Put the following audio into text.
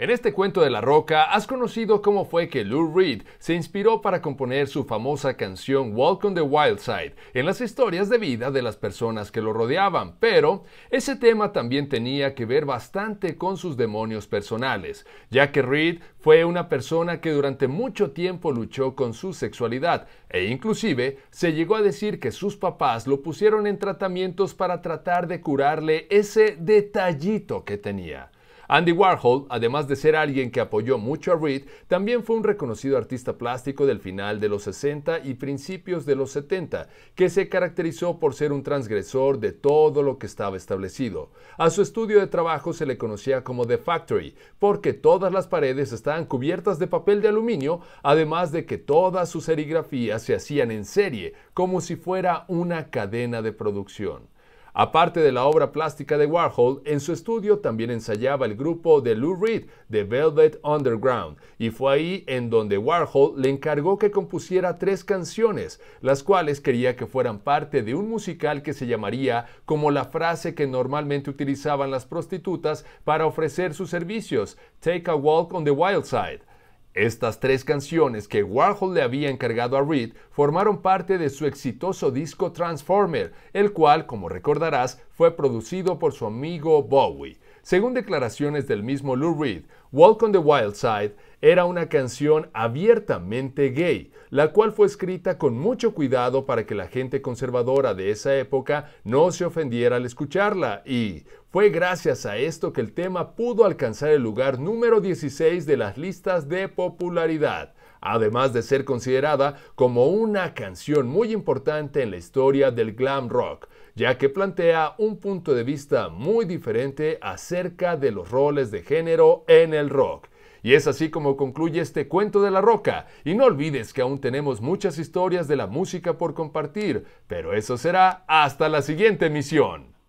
En este cuento de la roca has conocido cómo fue que Lou Reed se inspiró para componer su famosa canción Walk on the Wild Side en las historias de vida de las personas que lo rodeaban, pero ese tema también tenía que ver bastante con sus demonios personales, ya que Reed fue una persona que durante mucho tiempo luchó con su sexualidad e inclusive se llegó a decir que sus papás lo pusieron en tratamientos para tratar de curarle ese detallito que tenía. Andy Warhol, además de ser alguien que apoyó mucho a Reed, también fue un reconocido artista plástico del final de los 60 y principios de los 70, que se caracterizó por ser un transgresor de todo lo que estaba establecido. A su estudio de trabajo se le conocía como The Factory, porque todas las paredes estaban cubiertas de papel de aluminio, además de que todas sus serigrafías se hacían en serie, como si fuera una cadena de producción. Aparte de la obra plástica de Warhol, en su estudio también ensayaba el grupo de Lou Reed, The Velvet Underground, y fue ahí en donde Warhol le encargó que compusiera tres canciones, las cuales quería que fueran parte de un musical que se llamaría como la frase que normalmente utilizaban las prostitutas para ofrecer sus servicios, Take a Walk on the Wild Side. Estas tres canciones que Warhol le había encargado a Reed formaron parte de su exitoso disco Transformer, el cual, como recordarás, fue producido por su amigo Bowie. Según declaraciones del mismo Lou Reed, Walk on the Wild Side era una canción abiertamente gay, la cual fue escrita con mucho cuidado para que la gente conservadora de esa época no se ofendiera al escucharla, y fue gracias a esto que el tema pudo alcanzar el lugar número 16 de las listas de popularidad además de ser considerada como una canción muy importante en la historia del glam rock, ya que plantea un punto de vista muy diferente acerca de los roles de género en el rock. Y es así como concluye este cuento de la roca. Y no olvides que aún tenemos muchas historias de la música por compartir, pero eso será hasta la siguiente emisión.